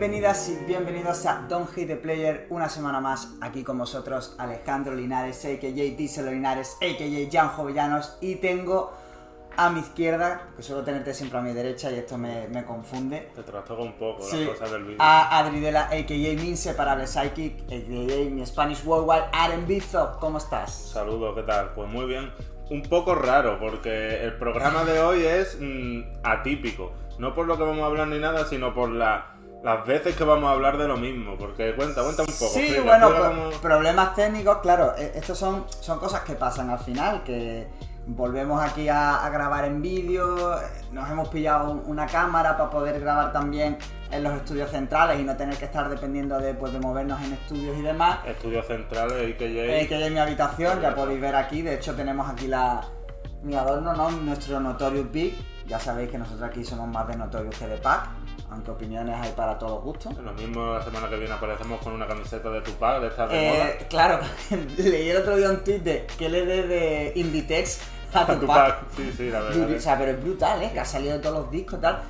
Bienvenidas y bienvenidos a Don't Hate the Player, una semana más aquí con vosotros Alejandro Linares, a.k.a. Díselo Linares, a.k.a. Jan Jovellanos y tengo a mi izquierda, que suelo tenerte siempre a mi derecha y esto me, me confunde. Te trastoca un poco Sí, las cosas del vídeo. a Adridela, a.k.a. mi inseparable psychic, a.k.a. mi Spanish Worldwide, Aren Bizo, ¿cómo estás? Saludos, ¿qué tal? Pues muy bien. Un poco raro, porque el programa de hoy es mm, atípico. No por lo que vamos a hablar ni nada, sino por la- las veces que vamos a hablar de lo mismo. Porque cuenta, cuenta un poco. Sí, bueno, cómo- problemas técnicos, claro, e- estos son, son cosas que pasan al final, que volvemos aquí a, a grabar en vídeo, eh, nos hemos pillado un- una cámara para poder grabar también en los estudios centrales y no tener que estar dependiendo de, pues, de movernos en estudios y demás. Estudios centrales, AKJ. Que es mi habitación, ya podéis ver aquí, de hecho tenemos aquí la mi adorno, ¿no? Nuestro Notorious Big, ya sabéis que nosotros aquí somos más de Notorious que de Pack, aunque opiniones hay para todos los gustos. Lo mismo la semana que viene aparecemos con una camiseta de Tupac, de estas de moda. Eh, claro, leí el otro día un tweet de que le dé de Inditex a A Tupac. Tupac, sí, sí, la verdad. O sea, pero es brutal, ¿eh? Que ha salido de todos los discos y tal.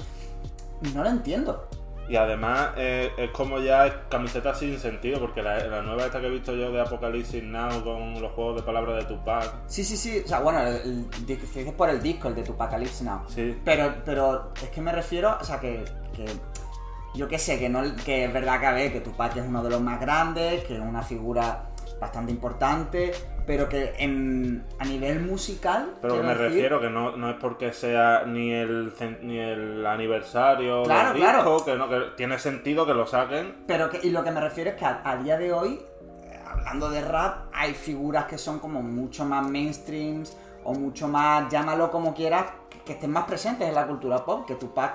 No lo entiendo. Y además eh, es como ya camiseta sin sentido, porque la, la nueva esta que he visto yo de Apocalipsis Now con los juegos de palabras de Tupac. Sí, sí, sí. O sea, bueno, el, el, di- si dices por el disco, el de Tupacalypse Now. Sí. Pero, pero es que me refiero, o sea, que, que yo qué sé, que, no, que es verdad que a ver, que Tupac es uno de los más grandes, que es una figura bastante importante, pero que en, a nivel musical... Pero que me decir- refiero que no, no es porque sea ni el ni el aniversario Claro, del claro. disco, que no, que tiene sentido que lo saquen. Pero que, y lo que me refiero es que a, a día de hoy, eh, hablando de rap, hay figuras que son como mucho más mainstreams o mucho más, llámalo como quieras, que, que estén más presentes en la cultura pop, que Tupac,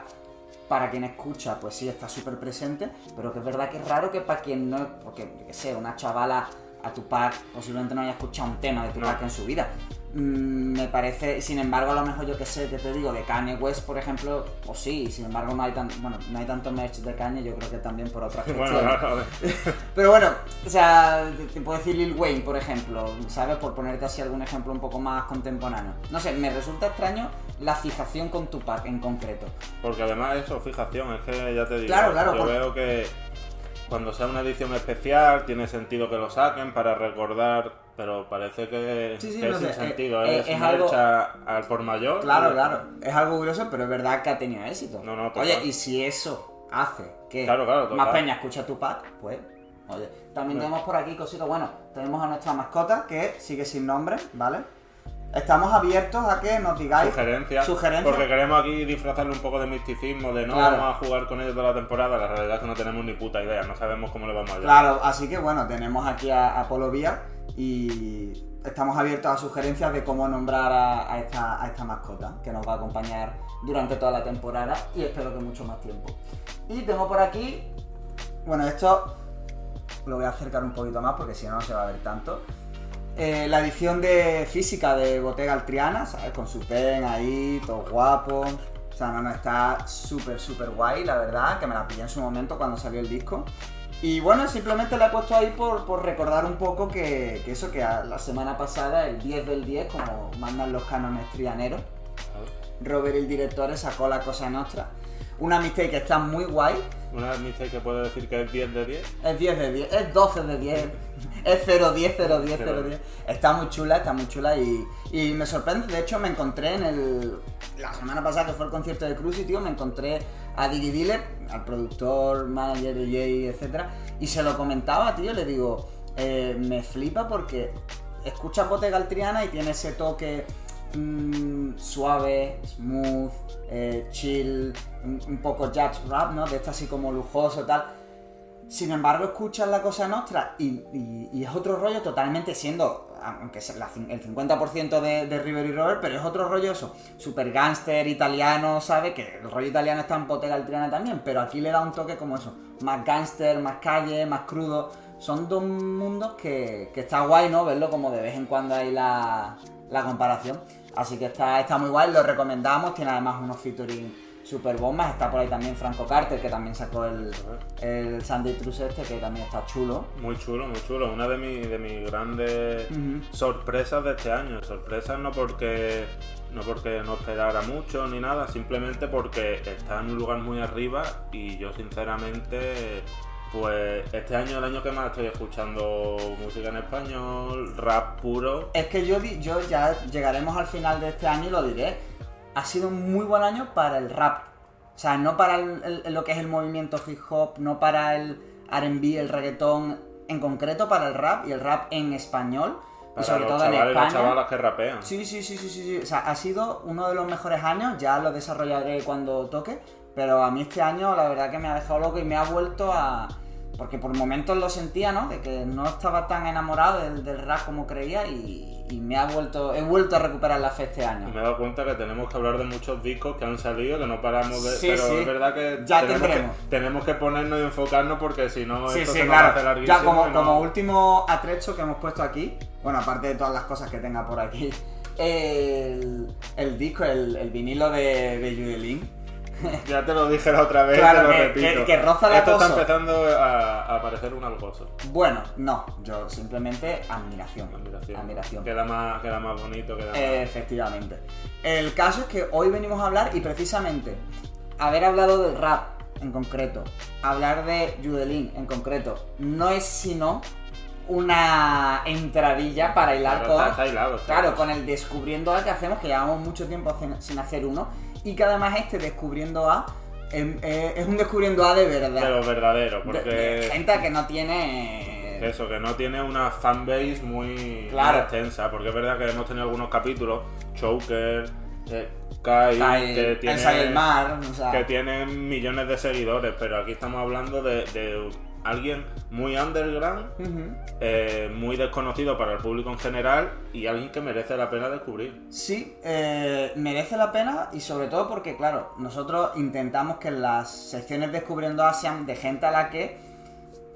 para quien escucha, pues sí está súper presente, pero que es verdad que es raro que para quien no, porque, yo qué sé, una chavala a Tupac posiblemente no haya escuchado un tema de Tupac en su vida. Mm, me parece, sin embargo, a lo mejor yo que sé, que te digo, de Kanye West, por ejemplo, pues sí, sin embargo no hay tan, bueno, no hay tanto merch de Kanye, yo creo que también por otras Bueno, cuestiones. a ver. Pero bueno, o sea, te, te puedo decir Lil Wayne, por ejemplo, ¿sabes? Por ponerte así algún ejemplo un poco más contemporáneo. No sé, me resulta extraño la fijación con Tupac en concreto. Porque además eso, fijación, es que ya te digo, Claro, claro, yo por- veo que cuando sea una edición especial tiene sentido que lo saquen para recordar, pero parece que, Sí, sí, que no es sin sé, eh, sentido, eh, es, es una algo- hecha al por mayor. Claro, claro, es algo curioso, pero es verdad que ha tenido éxito. No, no. Oye, y si eso hace que Claro, claro, más peña escucha Tupac, pues, oye. También tenemos por aquí cositas, bueno, tenemos a nuestra mascota que sigue sin nombre, ¿vale? Estamos abiertos a que nos digáis Sugerencias, sugerencias. porque queremos aquí disfrazarle un poco de misticismo, de no Claro. vamos a jugar con ellos toda la temporada, la realidad es que no tenemos ni puta idea, no sabemos cómo le vamos a llevar. Claro, así que bueno, tenemos aquí a, a Polo Vía y estamos abiertos a sugerencias de cómo nombrar a, a esta, a esta mascota que nos va a acompañar durante toda la temporada y espero que mucho más tiempo. Y tengo por aquí, bueno, esto lo voy a acercar un poquito más porque si no no se va a ver tanto. Eh, la edición de física de Bottega Altriana, ¿sabes? Con su pen ahí, todo guapo. O sea, no, no, está súper, súper guay, la verdad, que me la pillé en su momento cuando salió el disco. Y bueno, simplemente la he puesto ahí por, por recordar un poco que, que eso, que a- la semana pasada, el 10 del 10, como mandan los cánones trianeros, Robert el director sacó la cosa nuestra. Una mixtape que está muy guay, Una mixtape que puedo decir que es 10 de 10. es 10 de 10, es 12 de 10, es 0, 10, 0, 10, 0, 10. Está muy chula, está muy chula y, y me sorprende. De hecho, me encontré en el. La semana pasada que fue el concierto de Cruise, tío, me encontré a Diggy Dealer, al productor, manager de Jay, etc. Y se lo comentaba, tío, le digo, eh, me flipa porque escuchas Bottega Altriana y tiene ese toque mm, suave, smooth, eh, chill, un, un poco jazz rap, ¿no? De esto así como lujoso y tal. Sin embargo, escuchas la cosa nuestra y, es otro rollo totalmente siendo, aunque cin- el 50% de, de River y Robert, pero es otro rollo eso, super gangster italiano, ¿sabes? Que el rollo italiano está en Bottega Altriana también, pero aquí le da un toque como eso, más gangster, más calle, más crudo. Son dos mundos que, está guay, ¿no? Verlo como de vez en cuando hay la, la comparación. Así que está, está muy guay, lo recomendamos, tiene además unos featuring super bombas. Está por ahí también Franco Carter, que también sacó el, el Sunday Truce este, que también está chulo. Muy chulo, muy chulo. Una de, mis de mis grandes sorpresas de este año. Sorpresas no porque no porque no esperara mucho ni nada, simplemente porque está en un lugar muy arriba y yo sinceramente pues este año es el año que más estoy escuchando música en español, rap puro. Es que yo, yo ya llegaremos al final de este año y lo diré. Ha sido un muy buen año para el rap. O sea, no para lo que es el movimiento hip hop, no para el RB, el reggaetón, en concreto para el rap y el rap en español. y sobre todo en España. que rapean. Sí, sí, sí, sí, sí, sí. O sea, ha sido uno de los mejores años. Ya lo desarrollaré cuando toque. Pero a mí este año la verdad que me ha dejado loco y me ha vuelto a porque por momentos lo sentía, ¿no? De que no estaba tan enamorado del, rap como creía y, me ha vuelto, he vuelto a recuperar la fe este año. Me he dado cuenta que tenemos que hablar de muchos discos que han salido, que no paramos de... pero es verdad que, ya tenemos, que tenemos que ponernos y enfocarnos porque si no esto se claro. va a hacer Ya como, como último atrecho que hemos puesto aquí, bueno, aparte de todas las cosas que tenga por aquí, el, el disco, el, el vinilo de, de Judelin ya te lo dije la otra vez, te lo que, repito. Que, roza la Esto está empezando a, parecer un algozo. Bueno, no, yo simplemente admiración. Admiración. Queda, más, queda más bonito, queda más... Efectivamente. El caso es que hoy venimos a hablar y precisamente haber hablado del rap en concreto, hablar de Judelin en concreto, no es sino una entradilla para hilar claro, claro, con el descubriendo A que hacemos, que llevamos mucho tiempo sin hacer uno y que además este descubriendo A em, eh, es un descubriendo A de verdad. Pero verdadero, porque... gente que no tiene... Eso, que no tiene una fanbase muy, claro. extensa, porque es verdad que hemos tenido algunos capítulos, Choker, eh, Kai, que, tiene, Mar, que tienen millones de seguidores, pero aquí estamos hablando de alguien muy underground, eh, muy desconocido para el público en general y alguien que merece la pena descubrir. Sí, eh, merece la pena y sobre todo porque, claro, nosotros intentamos que las secciones Descubriendo A sean de gente a la que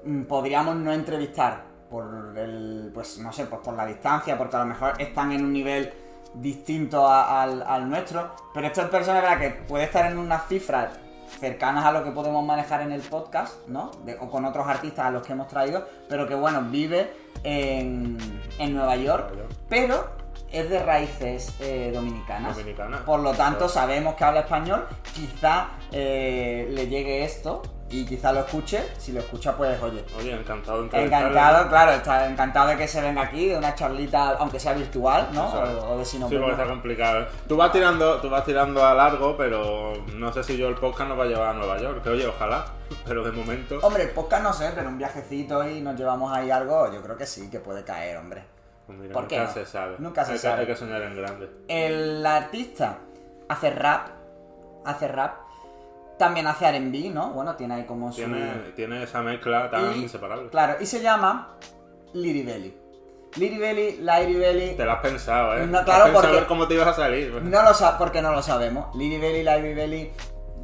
mm, podríamos no entrevistar por el, pues no sé, pues por la distancia, porque a lo mejor están en un nivel distinto al, al, nuestro, pero estas personas, ¿verdad? Que puede estar en unas cifras cercanas a lo que podemos manejar en el podcast, ¿no? o con otros artistas a los que hemos traído, pero que bueno, vive en, Nueva York, pero es de raíces eh, dominicanas. Por lo tanto, sabemos que habla español. Quizá eh, le llegue esto y quizá lo escuche. Si lo escucha, pues oye. Oye, encantado de Encantado, claro, está encantado de que se venga aquí, de una charlita, aunque sea virtual, ¿no? O, de si no. Sí, porque está complicado. Tú vas tirando, tú vas tirando a largo, pero no sé si yo el podcast nos va a llevar a Nueva York. Que oye, ojalá. Pero de momento. Hombre, el podcast no sé, pero un viajecito y nos llevamos ahí algo, yo creo que sí, que puede caer, hombre. Pues ¿Por nunca se sabe. Nunca se sabe. hay que soñar en grande. El artista hace rap, hace rap también hace R&B, ¿no? Bueno, tiene ahí como su... Tiene, esa mezcla tan inseparable. Claro, y se llama Liri Belly. Liri Belly, Liri Belly... Te lo has pensado, ¿eh? No, claro, porque... saber cómo te ibas a salir. No lo sabes, porque no lo sabemos. Liri Belly, Liri Belly...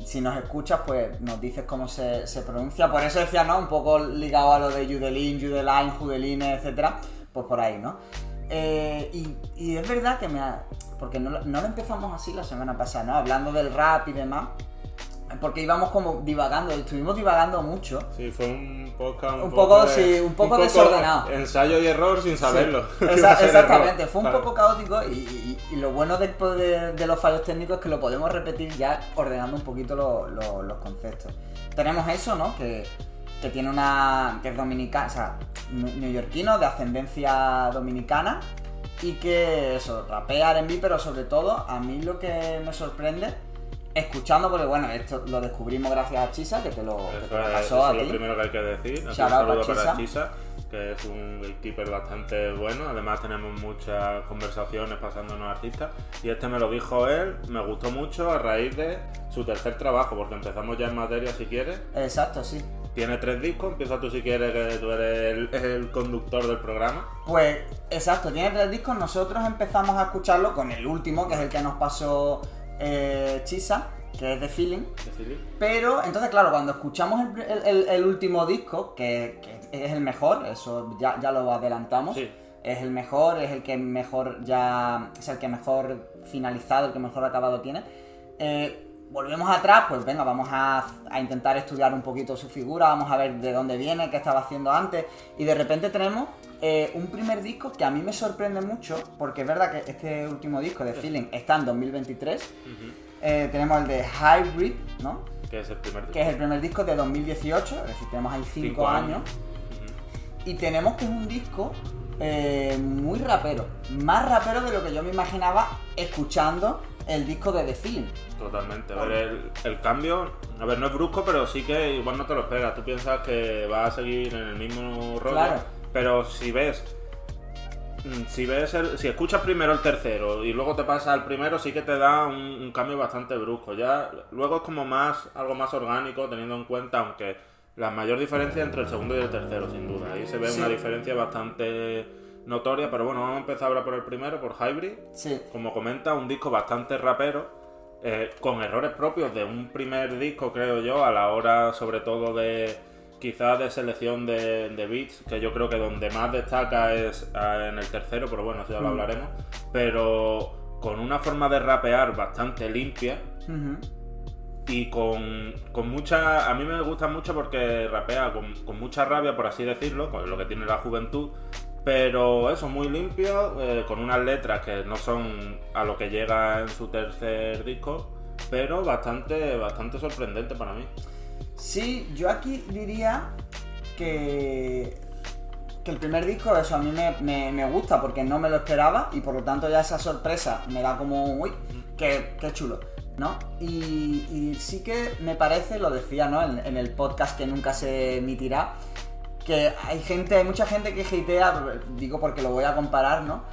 Si nos escuchas, pues nos dices cómo se, pronuncia. Por eso decía, ¿no? Un poco ligado a lo de Judelin, Judeline, Judeline, etcétera. Pues por ahí, ¿no? Eh, y, es verdad que me ha... Porque no, no lo empezamos así la semana pasada, ¿no? Hablando del rap y demás porque íbamos como divagando, estuvimos divagando mucho. Sí, fue un podcast un, poco, sí, un poco, desordenado. Ensayo y error sin saberlo. exactamente, fue un poco caótico y, lo bueno de, de, los fallos técnicos es que lo podemos repetir ya ordenando un poquito los conceptos. Tenemos eso, ¿no? Que, que tiene una. que es dominicana, o sea, neoyorquino, de ascendencia dominicana. Y que eso, rapea R&B, pero sobre todo a mí lo que me sorprende escuchando, porque bueno, esto lo descubrimos gracias a Chisa, que te lo, pasó a ti. Es lo primero que hay que decir. un saludo para Chisa. que es un keeper bastante bueno. Además, tenemos muchas conversaciones pasándonos artistas. Y este me lo dijo él, me gustó mucho a raíz de su tercer trabajo, porque empezamos ya en materia si quieres. Exacto, sí. Tiene tres discos, empieza tú si quieres, que tú eres el, conductor del programa. Pues, exacto, tiene tres discos. Nosotros empezamos a escucharlo con el último, que es el que nos pasó eh, Chisa, que es de feeling. Pero, entonces, claro, cuando escuchamos el, último disco, que, es el mejor, eso ya, ya lo adelantamos. Es el mejor, es el que mejor ya. Es el que mejor finalizado, el que mejor acabado tiene. Eh, volvemos atrás, pues venga, vamos a, a intentar estudiar un poquito su figura, vamos a ver de dónde viene, qué estaba haciendo antes, y de repente tenemos eh, un primer disco que a mí me sorprende mucho, porque es verdad que este último disco de Feeling está en 2023. Ujú. Eh, tenemos el de Hybrid, ¿no? Que es el primer Que es el primer disco de 2018, es decir, tenemos ahí 5 Cinco años. Y tenemos que es un disco eh, muy rapero. Más rapero de lo que yo me imaginaba escuchando el disco de The Feeling. Totalmente. A ver, el, el cambio, a ver, no es brusco, pero sí que igual no te lo esperas. Tú piensas que va a seguir en el mismo rollo. Claro. Pero si ves. mm, Si ves el- si escuchas primero el tercero y luego te pasas al primero, sí que te da un, un cambio bastante brusco. Ya luego es como más algo más orgánico, teniendo en cuenta, aunque la mayor diferencia entre el segundo y el tercero, sin duda. Ahí se ve Sí. una diferencia bastante notoria, pero bueno, vamos a empezar ahora por el primero, por Hybrid. Sí, como comenta, un disco bastante rapero, eh, con errores propios de un primer disco, creo yo, a la hora sobre todo de quizás de selección de, de beats, que yo creo que donde más destaca es ah, en el tercero, pero bueno, eso ya lo Mm. hablaremos, pero con una forma de rapear bastante limpia y con, con mucha... A mí me gusta mucho porque rapea con, con mucha rabia, por así decirlo, con lo que tiene la juventud, pero eso, muy limpio, eh, con unas letras que no son a lo que llega en su tercer disco, pero bastante, bastante sorprendente para mí. Sí, yo aquí diría que, que el primer disco, eso a mí me, me- me gusta porque no me lo esperaba y por lo tanto ya esa sorpresa me da como, uy, qué, qué chulo, ¿no? Y, sí que me parece, lo decía, ¿no? En el podcast que nunca se emitirá, que hay gente, hay mucha gente que hatea, digo porque lo voy a comparar, ¿no?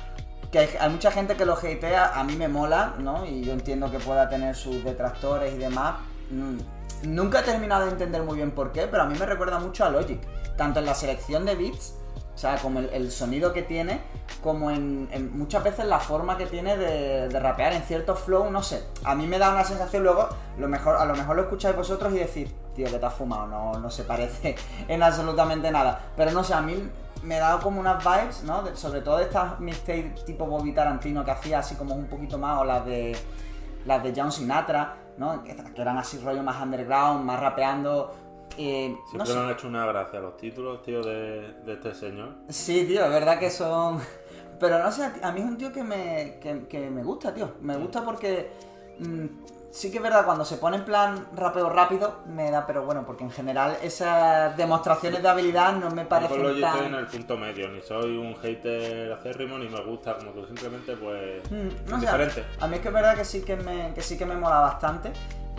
Que hay, mucha gente que lo hatea, a mí me mola, ¿no? Y yo entiendo que pueda tener sus detractores y demás. Mm, Nunca he terminado de entender muy bien por qué, pero a mí me recuerda mucho a Logic. Tanto en la selección de beats, o sea, como el, sonido que tiene, como en, muchas veces la forma que tiene de, rapear en cierto flow, no sé. A mí me da una sensación luego, lo mejor, a lo mejor lo escucháis vosotros y decís, tío, que te has fumado, no, no se parece en absolutamente nada. Pero no sé, a mí me da como unas vibes, ¿no? Sobre todo de estas mixtape tipo Bobby Tarantino que hacía así como un poquito más, o las de las de John Sinatra, ¿no? Que eran así rollo más underground, más rapeando. Eh, no Siempre sé. me han hecho una gracia los títulos, tío, de, de este señor. Sí, tío, es verdad que son. Pero no sé, a mí es un tío que me, que, que me gusta, tío. Me gusta porque. mm, sí que es verdad, cuando se pone en plan rapeo rápido, me da, pero bueno, porque en general esas demostraciones de habilidad no me Yo parecen Logic estoy en el punto medio, ni soy un hater acérrimo, ni me gusta como tú, simplemente pues... Mm, no sé, indiferente. a mí es que es verdad que sí que me, que sí que me mola bastante.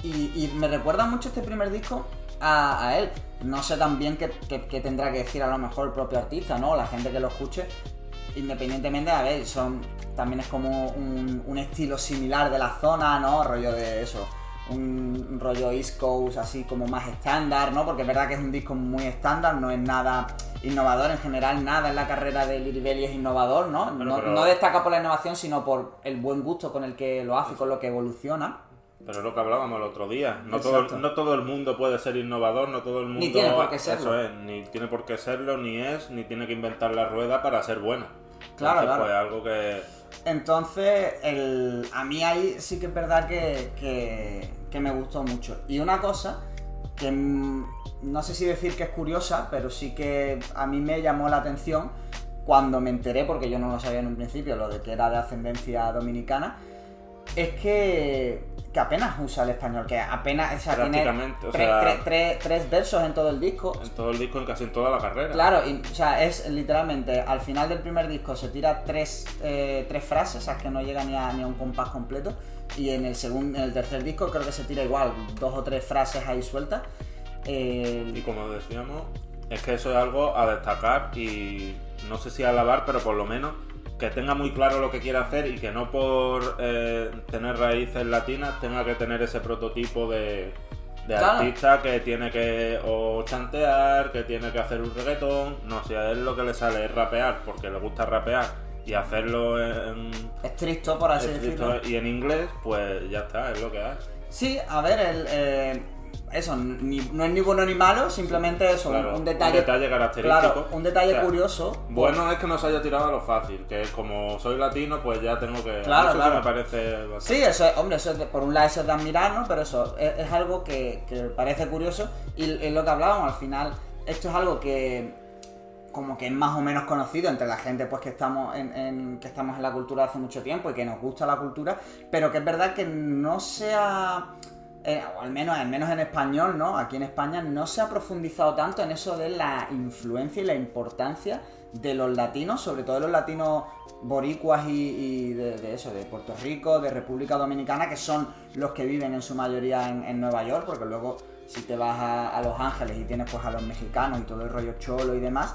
Y, y me recuerda mucho este primer disco a, a él. No sé también qué, qué- qué tendrá que decir a lo mejor el propio artista, ¿no? La gente que lo escuche. Independientemente, a ver, son. También es como un, un estilo similar de la zona, ¿no? Rollo de eso. Un, rollo East Coast así como más estándar, ¿no? Porque es verdad que es un disco muy estándar, no es nada innovador en general, nada en la carrera de Lil Belly es innovador, ¿no? Bueno, no, pero- no destaca por la innovación, sino por el buen gusto con el que lo hace, con lo que evoluciona. Pero es lo que hablábamos el otro día. No Exacto. todo, no todo el mundo puede ser innovador, no todo el mundo. Ni tiene por qué serlo. Eso es, ni tiene por qué serlo, ni es, ni tiene que inventar la rueda para ser bueno. Claro, Entonces, claro. Pues algo que. Entonces, el, a mí ahí sí que es verdad que, que- que me gustó mucho. Y una cosa que mm, no sé si decir que es curiosa, pero sí que a mí me llamó la atención cuando me enteré, porque yo no lo sabía en un principio, lo de que era de ascendencia dominicana, es que, que apenas usa el español, que apenas, o sea, tiene o tres, sea- tres- tres- tres versos en todo el disco. En todo el disco, en casi en toda la carrera. Claro, y, o sea, es literalmente al final del primer disco se tira tres, eh, tres frases, o sea, que no llega ni a, ni a un compás completo. Y en el segundo, en el tercer disco creo que se tira igual, dos o tres frases ahí sueltas. Eh, Y como decíamos, es que eso es algo a destacar y no sé si a alabar, pero por lo menos que tenga muy claro lo que quiere hacer y que no por eh, tener raíces latinas tenga que tener ese prototipo de, de Claro. artista que tiene que o chantear, que tiene que hacer un reggaetón. No, si a él lo que le sale es rapear porque le gusta rapear y hacerlo en, estricto, por así escrito decirlo. y en inglés, pues ya está, es lo que hay. Sí, a ver, el, eh, eso, ni- no es ni bueno ni malo, simplemente eso, Claro, un detalle. característico. Claro, un detalle O sea, curioso. Bueno es que no se haya tirado a lo fácil, que es como soy latino, pues ya tengo que... Claro, eso claro. me parece bastante... Sí, eso es, hombre, eso es de- por un lado eso es de admirar, ¿no? Pero eso es, es algo que, que parece curioso y es lo que hablábamos, al final esto es algo que como que es más o menos conocido entre la gente pues que estamos en, en- que estamos en la cultura hace mucho tiempo y que nos gusta la cultura, pero que es verdad que no se ha eh, o al menos, al menos en español, ¿no? Aquí en España no se ha profundizado tanto en eso de la influencia y la importancia de los latinos, sobre todo de los latinos boricuas y, de, eso, de Puerto Rico, de República Dominicana, que son los que viven en su mayoría en, Nueva York, porque luego si te vas a, Los Ángeles y tienes pues a los mexicanos y todo el rollo cholo y demás,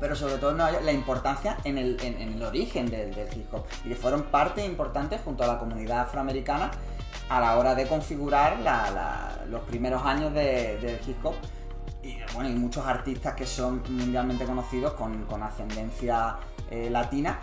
pero sobre todo en Nueva York, la importancia en el, en- en el origen del, del hip hop y que fueron parte importante junto a la comunidad afroamericana a la hora de configurar la- la- los primeros años de- del hip hop y bueno y muchos artistas que son mundialmente conocidos con, con ascendencia eh, latina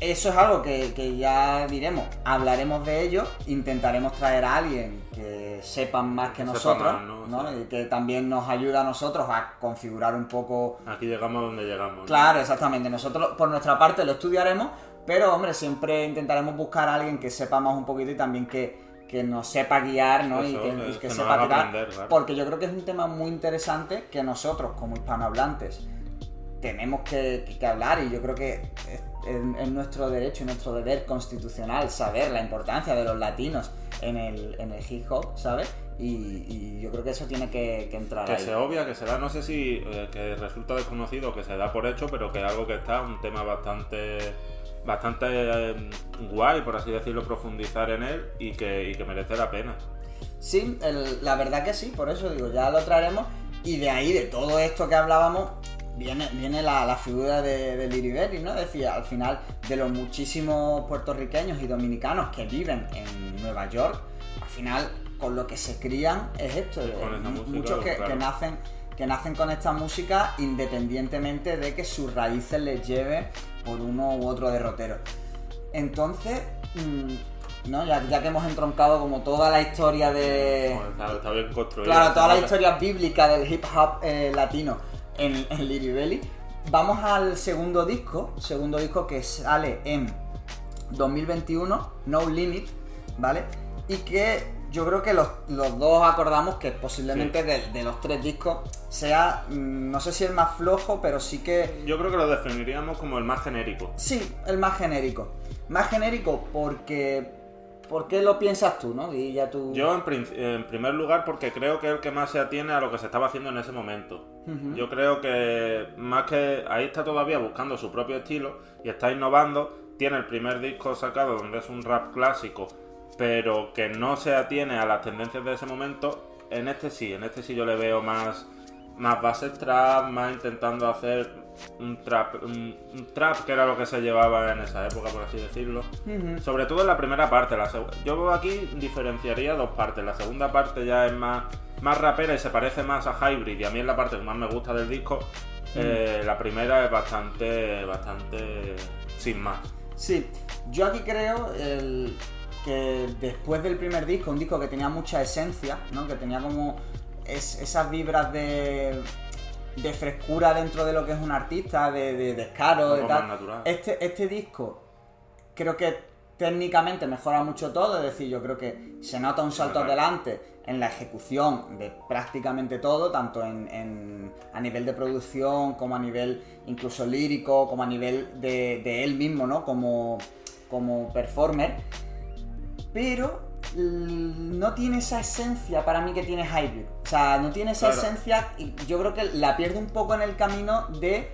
eso es algo que, que ya diremos, hablaremos de ello, intentaremos traer a alguien que sepan más que nosotros, más, ¿no? Y que también nos ayuda a nosotros a configurar un poco Aquí llegamos donde llegamos. ¿no? Claro, exactamente. Nosotros por nuestra parte lo estudiaremos, pero hombre, siempre intentaremos buscar a alguien que sepa más un poquito y también que, que nos sepa guiar, ¿no? Eso, y que, que- y que que nos sepa tirar. aprender. Porque yo creo que es un tema muy interesante que nosotros, como hispanohablantes, tenemos que, que- que hablar y yo creo que es, es- es nuestro derecho y nuestro deber constitucional saber la importancia de los latinos en el, en el hip hop, ¿sabes? Y, y yo creo que eso tiene que, que entrar Que ahí. se obvia, que se da, no sé si eh, que resulta desconocido, que se da por hecho, pero que es algo que está, un tema bastante bastante eh, guay, por así decirlo, profundizar en él y que, y que merece la pena. Sí, el- la verdad que sí, por eso digo, ya lo traeremos. Y de ahí, de todo esto que hablábamos, viene, viene la, la figura de, de Liribelli, ¿no? Es decir, al final, de los muchísimos puertorriqueños y dominicanos que viven en Nueva York, al final, con lo que se crían es esto. Sí, con música, muchos que, claro. que nacen que nacen con esta música independientemente de que sus raíces les lleve por uno u otro derrotero. Entonces, mm, ¿no? ya, ya que hemos entroncado como toda la historia de... Bueno, está, está bien construido. Claro, toda la historia bíblica del hip hop eh, latino en, en Liri Belly. Vamos al segundo disco, segundo disco que sale en 2021, No Limit, ¿vale? Y que yo creo que los, los dos acordamos que posiblemente Sí. de, de los tres discos sea, mm, no sé si el más flojo, pero sí que Yo creo que lo definiríamos como el más genérico. Sí, el más genérico. Más genérico porque. ¿Por qué lo piensas tú, no? Y ya tú. Yo, en, prin- en primer lugar, porque creo que es el que más se atiene a lo que se estaba haciendo en ese momento. Yo creo que más que ahí está todavía buscando su propio estilo y está innovando. Tiene el primer disco sacado donde es un rap clásico, pero que no se atiene a las tendencias de ese momento. En este sí, en este sí yo le veo más, más base trap, más intentando hacer un trap, un, un trap que era lo que se llevaba en esa época, por así decirlo. Sobre todo en la primera parte. La Yo aquí diferenciaría dos partes. La segunda parte ya es más, más rapera y se parece más a Hybrid. Y a mí es la parte que más me gusta del disco. Eh, la primera es bastante, bastante sin más. Sí, yo aquí creo el- que después del primer disco, un disco que tenía mucha esencia, ¿no? Que tenía como es- esas vibras de, de frescura dentro de lo que es un artista, de, de descaro, de tal. Este, este disco creo que técnicamente mejora mucho todo, es decir, yo creo que se nota un salto adelante en la ejecución de prácticamente todo, tanto en, en- a nivel de producción como a nivel incluso lírico, como a nivel de, de él mismo, ¿no? Como, como performer. Pero no tiene esa esencia para mí que tiene Hybrid. O sea, no tiene esa Claro. esencia y yo creo que la pierde un poco en el camino de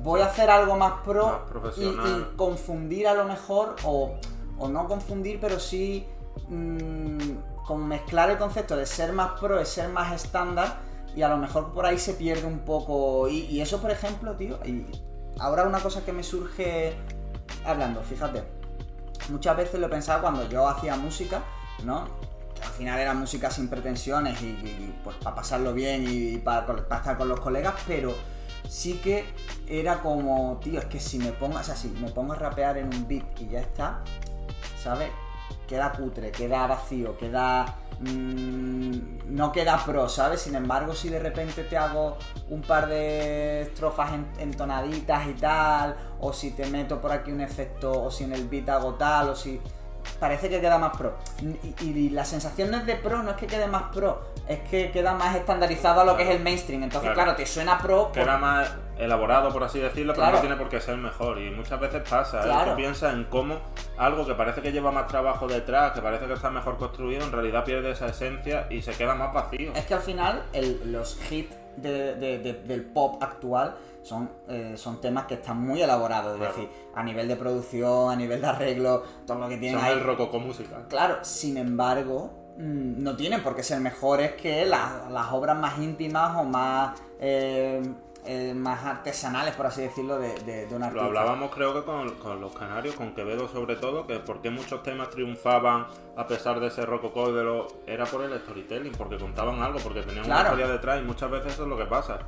voy a hacer algo más pro Más y, y confundir a lo mejor o, o no confundir, pero sí mm, como mezclar el concepto de ser más pro, de ser más estándar y a lo mejor por ahí se pierde un poco. Y, y eso, por ejemplo, tío, y ahora una cosa que me surge hablando, fíjate, muchas veces lo he pensado cuando yo hacía música, ¿no? Al final era música sin pretensiones y, pues para pasarlo bien y, para, estar con los colegas, pero sí que era como, tío, es que si me pongo, o sea, si me pongo a rapear en un beat y ya está, ¿sabes? Queda cutre, queda vacío, queda mm, no queda pro, ¿sabes? Sin embargo, si de repente te hago un par de estrofas en- entonaditas y tal, o si te meto por aquí un efecto, o si en el beat hago tal, o si... Parece que queda más pro. Y, y la sensación no es de pro, no es que quede más pro, es que queda más estandarizado a lo que es el mainstream. Entonces, Claro. claro, te suena pro. por- más elaborado, por así decirlo, pero Claro. no tiene por qué ser mejor. Y muchas veces pasa, ¿eh? Claro. Tú piensas en cómo algo que parece que lleva más trabajo detrás, que parece que está mejor construido, en realidad pierde esa esencia y se queda más vacío. Es que al final el- los hits de- de- de- del pop actual son, eh, son temas que están muy elaborados, es decir, a nivel de producción, a nivel de arreglo, todo lo que tienen Son ahí. el rococó musical. Claro, sin embargo, mm, no tienen por qué ser mejores que la- las obras más íntimas o más, eh, eh, más artesanales, por así decirlo, de, de, de un Lo artista. hablábamos creo que con, con los canarios, con Quevedo sobre todo, que por qué muchos temas triunfaban a pesar de ese rococó de lo... era por el storytelling, porque contaban algo, porque tenían una historia detrás y muchas veces eso es lo que pasa.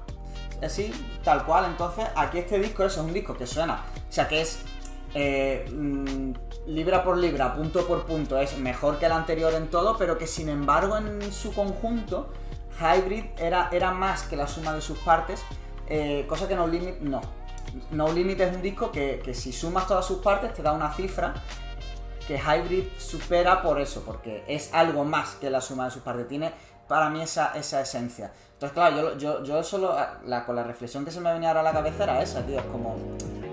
Así, tal cual. Entonces, aquí este disco, eso es un disco que suena. O sea, que es eh, mm, libra por libra, punto por punto, es mejor que el anterior en todo, pero que sin embargo en su conjunto, Hybrid era, era más que la suma de sus partes, eh, cosa que No Limit no. No Limit es un disco que, que si sumas todas sus partes te da una cifra que Hybrid supera por eso, porque es algo más que la suma de sus partes. Tiene para mí esa, esa esencia. Entonces, claro, yo, yo, yo solo, la, con la reflexión que se me venía ahora a la cabeza era esa, tío. Es como,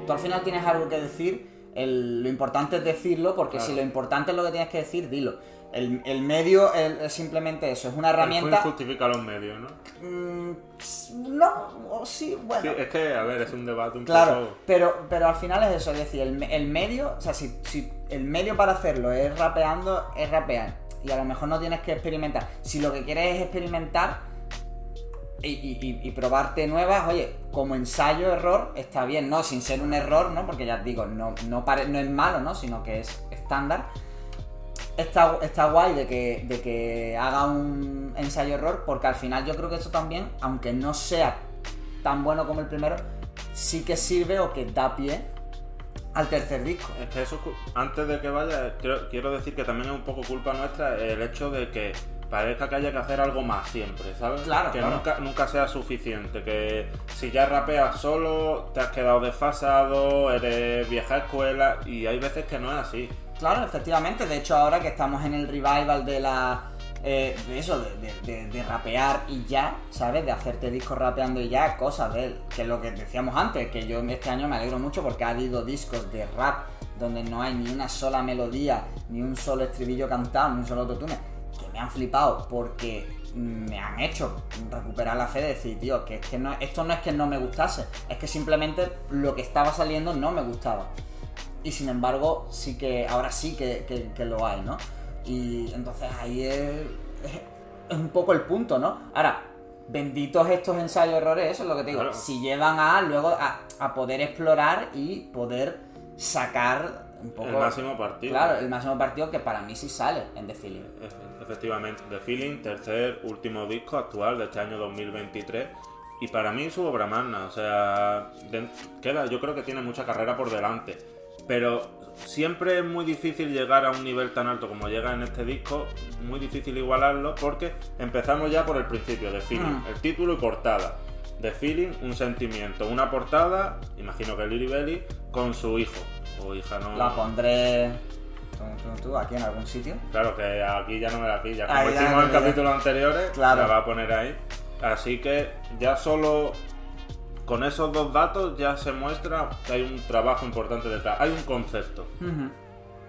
tú al final tienes algo que decir, el- lo importante es decirlo, porque Claro. si lo importante es lo que tienes que decir, dilo. El, el medio el- es simplemente eso, es una El herramienta... justifica los medios, ¿no? Mm, no, o sí, bueno. Sí, es que, a ver, es un debate un Claro, poco... pero, pero al final es eso, es decir, el, el medio, o sea, si, si el medio para hacerlo es rapeando, es rapear. Y a lo mejor no tienes que experimentar. Si lo que quieres es experimentar y, y- y- y probarte nuevas, oye, como ensayo, error, está bien, ¿no? Sin ser un error, ¿no? Porque ya digo, no, no, pare- no es malo, ¿no? Sino que es estándar. Está, está guay de que, de que haga un ensayo-error, porque al final yo creo que eso también, aunque no sea tan bueno como el primero, sí que sirve o que da pie al tercer disco. Es que eso, antes de que vaya, quiero, quiero decir que también es un poco culpa nuestra el hecho de que parezca que haya que hacer algo más siempre, ¿sabes? Claro, Que claro. Nunca, nunca sea suficiente, que si ya rapeas solo, te has quedado desfasado, eres vieja escuela, y hay veces que no es así. Claro, efectivamente. De hecho, ahora que estamos en el revival de la. eh, de eso, de, de- de- de rapear y ya, ¿sabes? De hacerte discos rapeando y ya, cosas de que es lo que decíamos antes, que yo este año me alegro mucho porque ha habido discos de rap donde no hay ni una sola melodía, ni un solo estribillo cantado, ni un solo autotune, que me han flipado porque me han hecho recuperar la fe de decir, tío, que es que no, esto no es que no me gustase, es que simplemente lo que estaba saliendo no me gustaba y sin embargo sí que ahora sí que, que- que lo hay, ¿no? Y entonces ahí es, es- es un poco el punto, ¿no? Ahora, benditos estos ensayos errores, eso es lo que te digo, Claro. si llevan a luego a, a poder explorar y poder sacar un poco... El máximo partido. Claro, el máximo partido que para mí sí sale en The Feeling. Efe- Efectivamente, The Feeling, tercer, último disco actual de este año 2023. Y para mí su obra magna, o sea, queda, yo creo que tiene mucha carrera por delante. Pero siempre es muy difícil llegar a un nivel tan alto como llega en este disco, muy difícil igualarlo porque empezamos ya por el principio, The Feeling, Mm. el título y portada. The Feeling, un sentimiento, una portada, imagino que Lily Belly, con su hijo o hija, no. La pondré... Tú, tú, tú, aquí en algún sitio. Claro que aquí ya no me la pilla. Como hicimos en capítulos anteriores, Claro. la va a poner ahí. Así que ya solo con esos dos datos ya se muestra que hay un trabajo importante detrás. Hay un concepto.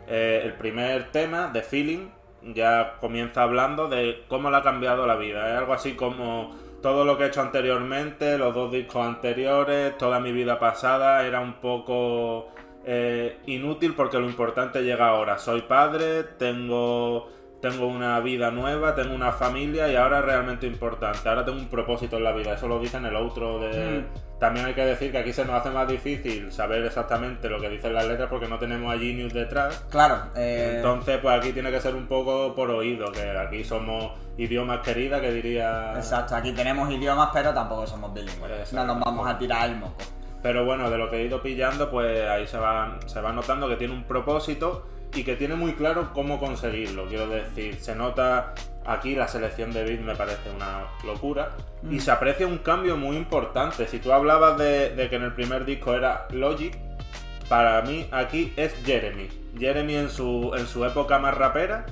Eh, el primer tema, The Feeling, ya comienza hablando de cómo le ha cambiado la vida. Es algo así como todo lo que he hecho anteriormente, los dos discos anteriores, toda mi vida pasada era un poco eh, inútil porque lo importante llega ahora. Soy padre, tengo, tengo una vida nueva, tengo una familia y ahora es realmente importante. Ahora tengo un propósito en la vida. Eso lo dice en el outro de... También hay que decir que aquí se nos hace más difícil saber exactamente lo que dicen las letras porque no tenemos a Genius detrás. Claro. eh, Entonces, pues aquí tiene que ser un poco por oído, que aquí somos idiomas queridas, que diría... Exacto, aquí tenemos idiomas, pero tampoco somos bilingües. No nos vamos a tirar el moco. Pero bueno, de lo que he ido pillando, pues ahí se va, se va notando que tiene un propósito y que tiene muy claro cómo conseguirlo. Quiero decir, se nota Aquí la selección de beats me parece una locura. Y Mm. se aprecia un cambio muy importante. Si tú hablabas de, de que en el primer disco era Logic, para mí aquí es Jeremy. Jeremy en su, en su época más rapera,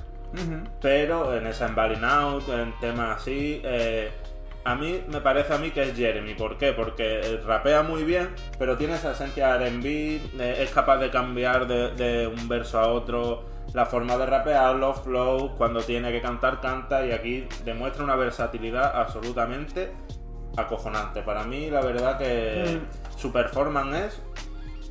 pero en esa Emballing Out, en temas así, eh, a mí me parece a mí que es Jeremy. ¿Por qué? Porque rapea muy bien, pero tiene esa esencia R&B, eh, es capaz de cambiar de, de un verso a otro la forma de rapear, los flows, cuando tiene que cantar, canta y aquí demuestra una versatilidad absolutamente acojonante. Para mí, la verdad que su performance es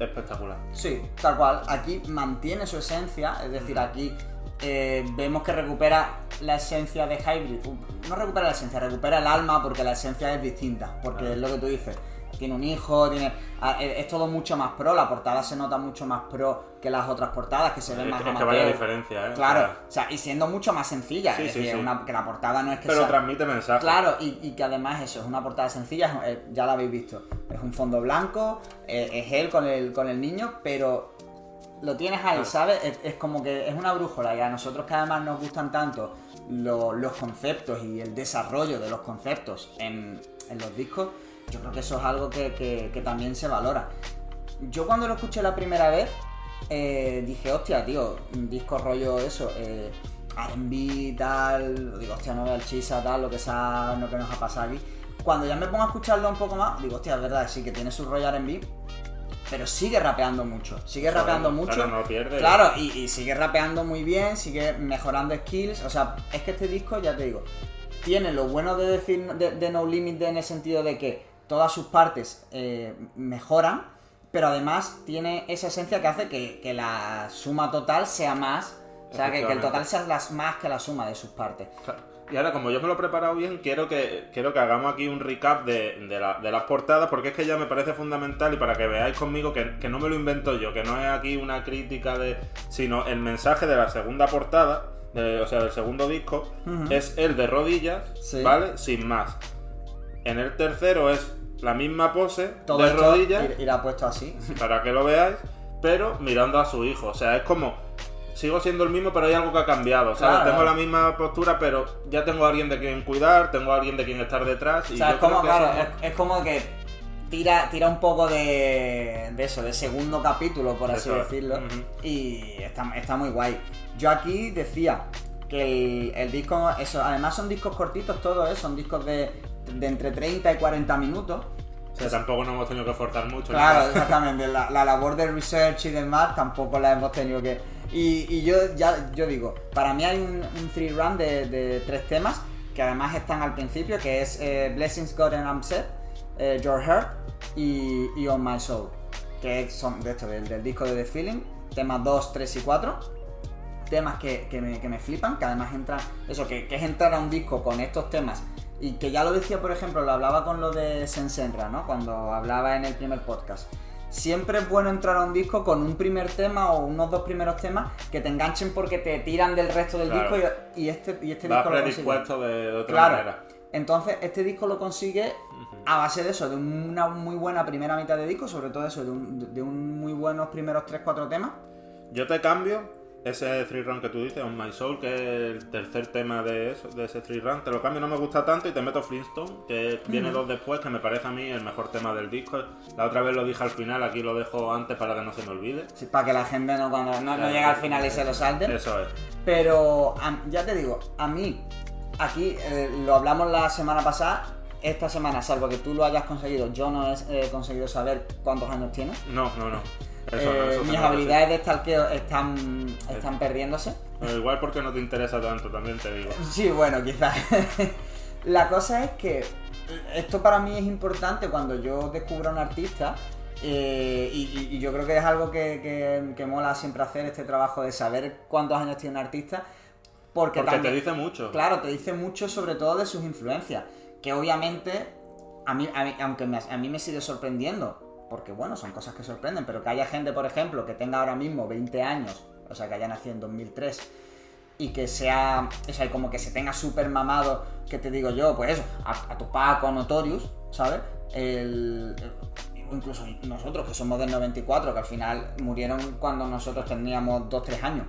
espectacular. Sí, tal cual. Aquí mantiene su esencia, es decir, aquí eh, vemos que recupera la esencia de Hybrid. Uh, No recupera la esencia, recupera el alma porque la esencia es distinta. Porque es lo que tú dices. Tiene un hijo, tiene. ah, Es es todo mucho más pro, la portada se nota mucho más pro que las otras portadas que se ven Es, más que- vaya diferencia, ¿eh? Claro, O sea, y siendo mucho más sencilla, Sí, es sí, decir, sí. una- que la portada no es que pero sea... transmite mensajes. Claro, y, y que además eso, es una portada sencilla, eh, ya la habéis visto. Es un fondo blanco, eh, es él con el, con el niño, pero lo tienes ahí, Claro. ¿sabes? Es, es como que es una brújula y a nosotros que además nos gustan tanto lo- los conceptos y el desarrollo de los conceptos en, en los discos, yo creo que eso es algo que, que- que también se valora. Yo cuando lo escuché la primera vez, eh, dije, hostia, tío, un disco rollo eso, eh, R&B, tal, digo, hostia, no veo el chisa, tal, lo que, sea, lo que nos ha pasado aquí. Cuando ya me pongo a escucharlo un poco más, digo, hostia, es verdad, sí que tiene su rollo R&B, pero sigue rapeando mucho, sigue Claro, rapeando mucho. claro, no pierde. Claro, y, y sigue rapeando muy bien, sigue mejorando skills. O sea, es que este disco, ya te digo, tiene lo bueno de decir de, de No Limit en el sentido de que todas sus partes eh, mejoran, pero además tiene esa esencia que hace que, que la suma total sea más. O sea, que, que el total sea las, más que la suma de sus partes. Claro. Y ahora, como yo me lo he preparado bien, quiero que, quiero que hagamos aquí un recap de, de, la- de las portadas, porque es que ya me parece fundamental y para que veáis conmigo que, que no me lo invento yo, que no es aquí una crítica de. sino el mensaje de la segunda portada, de- o sea, del segundo disco, es el de rodillas, Sí. ¿vale? Sin más. En el tercero es la misma pose Todo de rodillas ir- irá puesto así. para que lo veáis, pero mirando a su hijo. O sea, es como, sigo siendo el mismo, pero hay algo que ha cambiado. ¿sabes? Claro. Tengo la misma postura, pero ya tengo a alguien de quien cuidar, tengo a alguien de quien estar detrás. Y O sea, yo es como, claro, eso- es, es como que tira, tira un poco de, de eso, de segundo capítulo, por así Eso decirlo. Y está, está muy guay. Yo aquí decía que el, el disco, eso, además son discos cortitos todos, ¿eh? son discos de, de entre 30 y 40 minutos. O sea, tampoco nos hemos tenido que forzar mucho. Claro, exactamente. La, la labor de research y demás tampoco la hemos tenido que. Y, yo ya yo digo, para mí hay un, un three run de, tres temas que además están al principio, que es eh, Blessings God and I'm Set, eh, Your Heart y, y On My Soul, que son de esto, del, del disco de The Feeling, temas 2, 3 y 4. Temas que, que me, que me flipan, que además entran. Eso, que, que es entrar a un disco con estos temas y que ya lo decía, por ejemplo, lo hablaba con lo de Sensenra, ¿no? Cuando hablaba en el primer podcast. Siempre es bueno entrar a un disco con un primer tema o unos dos primeros temas que te enganchen porque te tiran del resto del Claro. disco y, y este, y este Vas disco lo consigue. predispuesto de, de otra Claro. manera. Entonces, este disco lo consigue a base de eso, de una muy buena primera mitad de disco, sobre todo eso, de un, de un muy buenos primeros 3-4 temas. Yo te cambio ese three run que tú dices, On My Soul, que es el tercer tema de, eso, de ese three run. Te lo cambio, no me gusta tanto y te meto Flintstone, que viene dos después, que me parece a mí el mejor tema del disco. La otra vez lo dije al final, aquí lo dejo antes para que no se me olvide. Sí, para que la gente no, cuando, no, no llegue al final y se lo salte. Eso es. Pero ya te digo, a mí, aquí eh, lo hablamos la semana pasada, esta semana, salvo que tú lo hayas conseguido, yo no he eh, conseguido saber cuántos años tienes. No, no, no. Eso Eh, eso mis habilidades de stalkeo están, están perdiéndose. igual porque no te interesa tanto, también te digo. Sí, bueno, quizás. La cosa es que esto para mí es importante cuando yo descubro a un artista. eh, y, yo creo que es algo que, que- que mola siempre hacer este trabajo de saber cuántos años tiene un artista. Porque, Porque te también- dice mucho. Claro, te dice mucho sobre todo de sus influencias. Que obviamente, a mí, a mí- aunque me- a mí me sigue sorprendiendo, porque bueno, son cosas que sorprenden, pero que haya gente, por ejemplo, que tenga ahora mismo 20 años, o sea, que haya nacido en 2003, y que sea, o sea, como que se tenga súper mamado, que te digo yo, pues eso, a, a Tupac o a Notorious, ¿sabes? El, el- incluso nosotros, que somos del 94, que al final murieron cuando nosotros teníamos 2-3 años.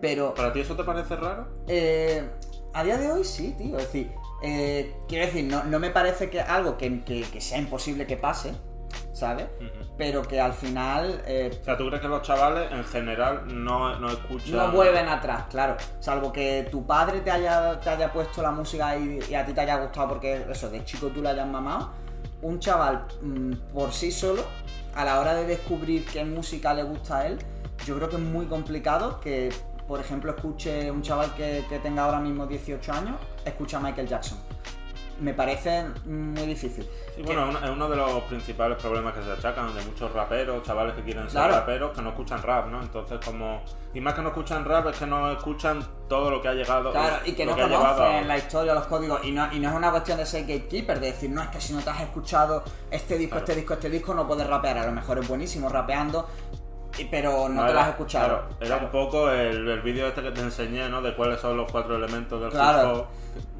Pero ¿Para ti eso te parece raro? eh, A día de hoy sí, tío. Es decir, eh, quiero decir, no, no me parece que algo que, que- que sea imposible que pase, ¿sabes? Pero que al final eh, O sea, ¿tú crees que los chavales en general no, no escuchan? no vuelven atrás, claro. Salvo que tu padre te haya, te haya puesto la música y, y a ti te haya gustado porque eso, de chico tú la hayas mamado. Un chaval mm, por sí solo, a la hora de descubrir qué música le gusta a él, yo creo que es muy complicado que, por ejemplo, escuche un chaval que, que tenga ahora mismo 18 años, escucha a Michael Jackson. Me parece muy difícil. Sí, bueno, es uno- de los principales problemas que se achacan de muchos raperos, chavales que quieren ser Claro. raperos, que no escuchan rap, ¿no? Entonces, como. Y más que no escuchan rap, es que no escuchan todo lo que ha llegado. Claro, y que no llevado conocen a- la historia, los códigos, y no, y no es una cuestión de ser gatekeeper, de decir, no, es que si no te has escuchado este disco, Claro. este disco, este disco, no puedes rapear. A lo mejor es buenísimo rapeando, pero no te era- lo has escuchado. Claro, era Claro. un poco el, el vídeo este que te enseñé, ¿no? De cuáles son los cuatro elementos del Claro.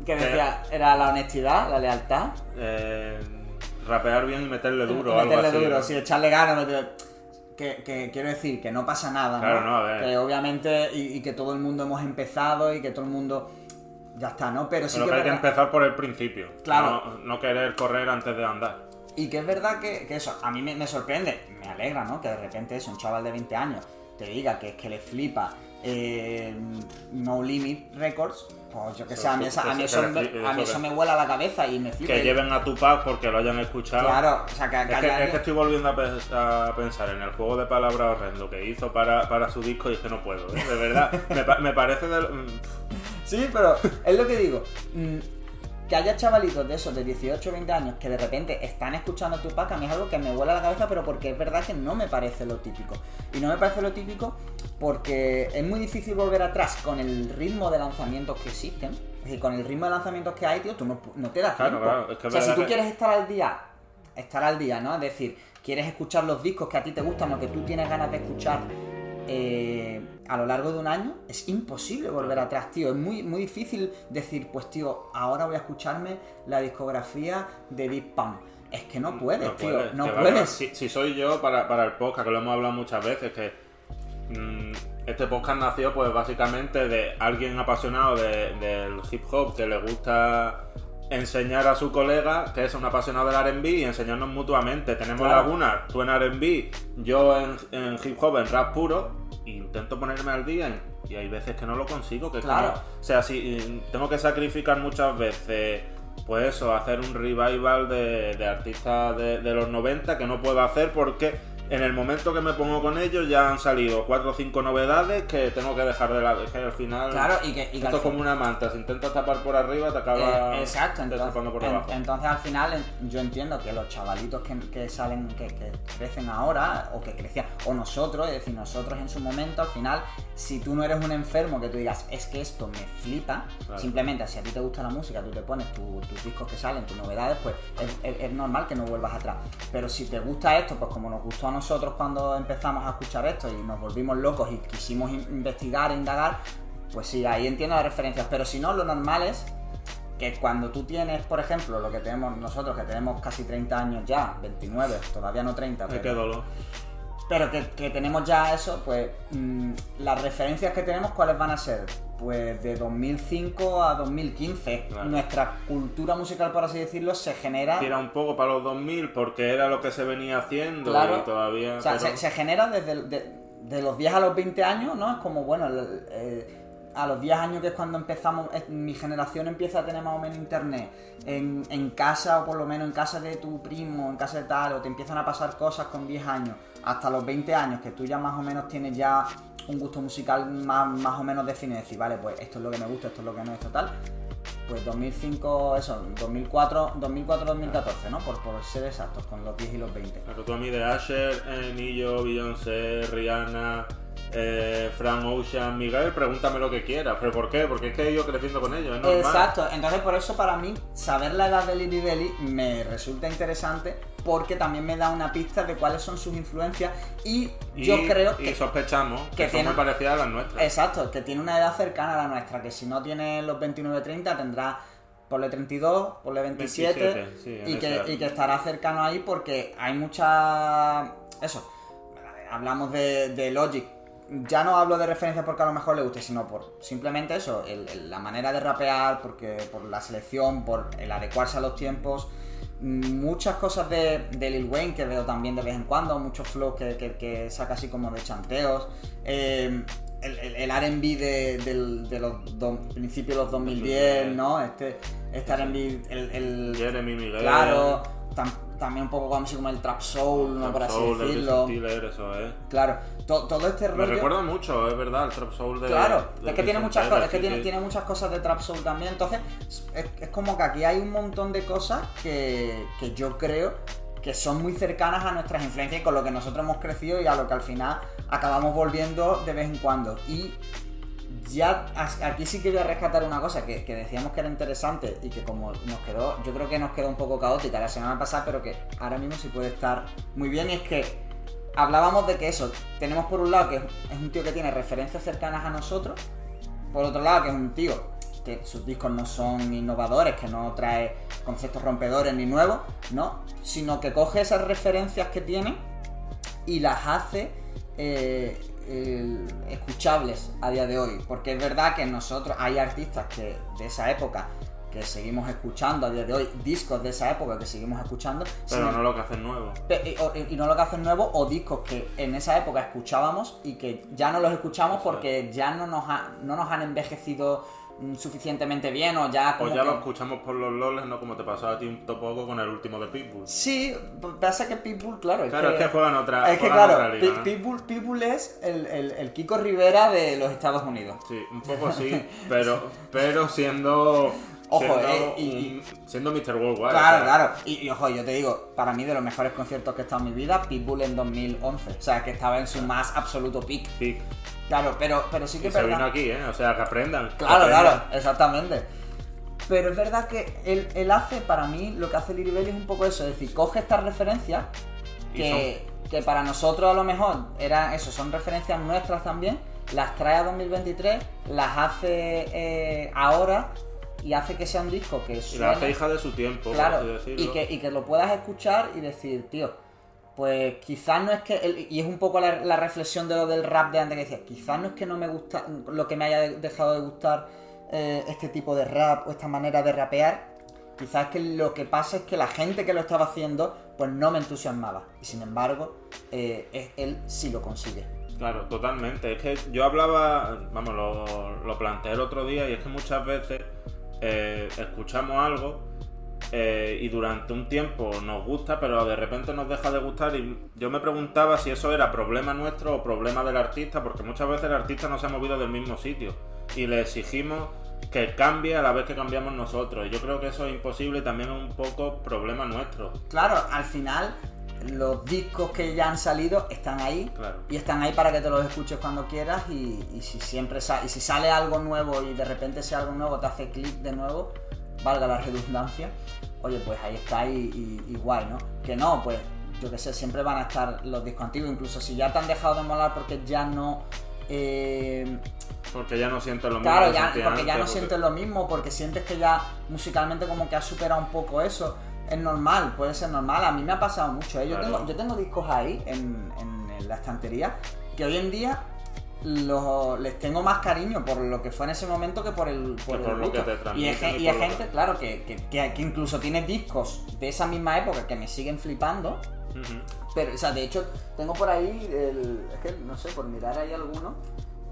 Que decía, era la honestidad, la lealtad, Eh, rapear bien y meterle duro, y meterle duro, sí, echarle ganas, meterle- Que, que quiero decir, que no pasa nada, Claro, ¿no? no, a ver. Que obviamente, y, y que todo el mundo hemos empezado y que todo el mundo. Ya está, ¿no? Pero sí Pero que hay que empezar por el principio. Claro. No, no querer correr antes de andar. Y que es verdad que, que eso, a mí me, me sorprende, me alegra, ¿no? Que de repente eso, un chaval de 20 años te diga que es que le flipa eh, No Limit Records, pues yo que Eso- sé, a mí, esa- a mí eso me, le fli- a mí eso eso que- me vuela la cabeza y me flipa. Que lleven a Tupac porque lo hayan escuchado. Claro, o sea, que, Es que, es que estoy volviendo a, pens- a pensar en el juego de palabras horrendo que hizo para, para su disco y es que no puedo, ¿eh? de verdad. me, pa- me parece de... lo- mm, Sí, pero es lo que digo. Que haya chavalitos de esos de 18 o 20 años que de repente están escuchando Tupac, a mí es algo que me vuela la cabeza, pero porque es verdad que no me parece lo típico. Y no me parece lo típico porque es muy difícil volver atrás con el ritmo de lanzamientos que existen. Es decir, con el ritmo de lanzamientos que hay, tío, tú no, no te das Claro, tiempo. claro, es que o sea, si tú que- quieres estar al día, estar al día, ¿no? Es decir, quieres escuchar los discos que a ti te gustan o que tú tienes ganas de escuchar eh, a lo largo de un año, es imposible volver atrás, tío. Es muy, muy difícil decir, pues tío, ahora voy a escucharme la discografía de Deep Punk. Es que no puedes, tío, puedes, no puedes. Si, si soy yo para, para el podcast, que lo hemos hablado muchas veces, que mm, este podcast nació pues básicamente de alguien apasionado de- del hip hop que le gusta enseñar a su colega que es un apasionado del R&B y enseñarnos mutuamente. Tenemos Claro. lagunas, tú en R&B, yo en, en hip hop, en rap puro, e intento ponerme al día y hay veces que no lo consigo. Que Claro. o sea, si tengo que sacrificar muchas veces, pues eso, hacer un revival de, de artistas de, de los 90 que no puedo hacer porque en el momento que me pongo con ellos ya han salido cuatro o cinco novedades que tengo que dejar de lado. Es que al final. Claro, y que, y que esto es como una manta, si intentas tapar por arriba te acaba Eh, exacto, entonces, por en- debajo. entonces al final yo entiendo que los chavalitos que, que salen, que, que crecen ahora, o que crecían, o nosotros, es decir, nosotros en su momento, al final, si tú no eres un enfermo que tú digas, es que esto me flipa, Claro. simplemente si a ti te gusta la música, tú te pones tu- tus discos que salen, tus novedades, pues es, es- es normal que no vuelvas atrás. Pero si te gusta esto, pues como nos gustó a nosotros cuando empezamos a escuchar esto y nos volvimos locos y quisimos in- investigar, indagar, pues sí, ahí entiendo las referencias. Pero si no, lo normal es que cuando tú tienes, por ejemplo, lo que tenemos nosotros, que tenemos casi 30 años ya, 29, todavía no 30, Ay, pero, qué dolor. pero que, que tenemos ya eso, pues mm, las referencias que tenemos, ¿cuáles van a ser? Pues de 2005 a 2015. Claro. Nuestra cultura musical, por así decirlo, se genera... Tira un poco para los 2000 porque era lo que se venía haciendo Claro. y todavía. O sea, pero- se, se genera desde de, de los 10 a los 20 años, ¿no? Es como, bueno, el- eh, a los 10 años que es cuando empezamos, mi generación empieza a tener más o menos internet en, en casa, o por lo menos en casa de tu primo, en casa de tal, o te empiezan a pasar cosas con 10 años, hasta los 20 años, que tú ya más o menos tienes ya un gusto musical más, o menos definido, decir, vale, pues esto es lo que me gusta, esto es lo que no, esto tal. Pues 2005, eso, 2004, 2004-2014, ¿no? Por, por ser exactos, con los 10 y los 20. Claro, tú a mí de Asher, eh, Beyoncé, Rihanna, eh, Frank Ocean, Miguel, pregúntame lo que quieras. ¿Pero por qué? Porque es que he ido creciendo con ellos, es normal. Exacto, entonces por eso para mí saber la edad de Lili Belly me resulta interesante porque también me da una pista de cuáles son sus influencias y, Y, yo creo y que... sospechamos que, que son tiene- muy parecidas a las nuestras. Exacto, que tiene una edad cercana a la nuestra, que si no tiene los 29-30 tendrá ponle 32, ponle 27, 27, sí, y, que, y que estará cercano ahí porque hay mucha... Eso, hablamos de, de Logic, ya no hablo de referencias porque a lo mejor le guste, sino por simplemente eso, el- el- la manera de rapear, porque por la selección, por el adecuarse a los tiempos. Muchas cosas de, de Lil Wayne que veo también de vez en cuando, muchos flows que, que- que saca así como de chanteos. eh, el, el, RB de, los do- principios de los 2010, ¿no? Este, este RB, el, el- Jeremy Miguel. Claro, tam- también un poco como así como el trap soul, ¿no? por así Soul, decirlo. Stiller, eso es. Claro, to- todo este Me rollo. recuerda mucho, es verdad, el Trap Soul de. Claro, de es que tiene muchas cosas, es que tiene, tiene muchas cosas de trap soul también. Entonces, es, es como que aquí hay un montón de cosas que, que yo creo que son muy cercanas a nuestras influencias y con lo que nosotros hemos crecido y a lo que al final acabamos volviendo de vez en cuando. Y ya aquí sí que voy a rescatar una cosa que, que decíamos que era interesante y que como nos quedó, yo creo que nos quedó un poco caótica la semana pasada, pero que ahora mismo sí puede estar muy bien y es que hablábamos de que eso, tenemos por un lado que es un tío que tiene referencias cercanas a nosotros, por otro lado que es un tío que sus discos no son innovadores, que no trae conceptos rompedores ni nuevos, ¿no? Sino que coge esas referencias que tiene y las hace eh, el- escuchables a día de hoy. Porque es verdad que nosotros, hay artistas que de esa época que seguimos escuchando a día de hoy, discos de esa época que seguimos escuchando, Pero no lo que hacen nuevo. Y, no lo que hacen nuevo o discos que en esa época escuchábamos y que ya no los escuchamos porque ya no nos, ha- no nos han envejecido suficientemente bien o ya O como ya que- lo escuchamos por los loles, no como te pasó a ti un poco con el último de Pitbull. Sí, pasa que Pitbull, claro, Claro, es que juegan otra, es que claro, otra liga, Pi- ¿no? Pitbull, Pitbull es el, el- el Kiko Rivera de los Estados Unidos. Sí, un poco sí, pero, pero siendo. Ojo, siendo, eh, y- un- siendo Mr. Worldwide. Claro, o sea, claro. Y, y, ojo, yo te digo, para mí de los mejores conciertos que he estado en mi vida, Pitbull en 2011. O sea, que estaba en su más absoluto peak. Pic. Claro, pero, pero sí que Y se vino aquí, ¿eh? O sea, que aprendan. que Claro, aprendan. claro, exactamente. Pero es verdad que él, él hace, para mí, lo que hace Liribelli es un poco eso, es decir, coge estas referencias que, que para nosotros a lo mejor eran eso, son referencias nuestras también, las trae a 2023, las hace eh, ahora y hace que sea un disco que Y la hace hija de su tiempo, claro, por así decirlo. y que, y que lo puedas escuchar y decir, tío, pues quizás no es que, el- y es un poco la, la reflexión de lo del rap de antes que decía, quizás no es que no me gusta, lo que me haya de- dejado de gustar eh, este tipo de rap o esta manera de rapear, quizás es que lo que pasa es que la gente que lo estaba haciendo, pues no me entusiasmaba. Y sin embargo, eh, él sí lo consigue. Claro, totalmente. Es que yo hablaba, vamos, lo, lo planteé el otro día y es que muchas veces eh, escuchamos algo eh, y durante un tiempo nos gusta, pero de repente nos deja de gustar y yo me preguntaba si eso era problema nuestro o problema del artista, porque muchas veces el artista no se ha movido del mismo sitio y le exigimos que cambie a la vez que cambiamos nosotros. Y yo creo que eso es imposible y también es un poco problema nuestro. Claro, al final los discos que ya han salido están ahí Claro. y están ahí para que te los escuches cuando quieras y, y si siempre sa- y si sale algo nuevo y de repente ese algo nuevo te hace clic de nuevo, valga la redundancia, oye pues ahí está y, y- y guay, ¿no? Que no, pues yo que sé, siempre van a estar los discos antiguos, incluso si ya te han dejado de molar porque ya no... eh, Porque ya no siento lo mismo. Claro, ya, porque ya no porque- sientes lo mismo, porque sientes que ya musicalmente como que has superado un poco eso. Es normal, puede ser normal. A mí me ha pasado mucho. ¿eh? Yo, Claro. tengo, yo tengo discos ahí en, en- en la estantería que hoy en día los- les tengo más cariño por lo que fue en ese momento que por el, por Que el por lo que te Y gen- y y hay gente, claro, que, que- que- que incluso tiene discos de esa misma época que me siguen flipando. Pero, o sea, de hecho, tengo por ahí el. Es que no sé, por mirar ahí alguno.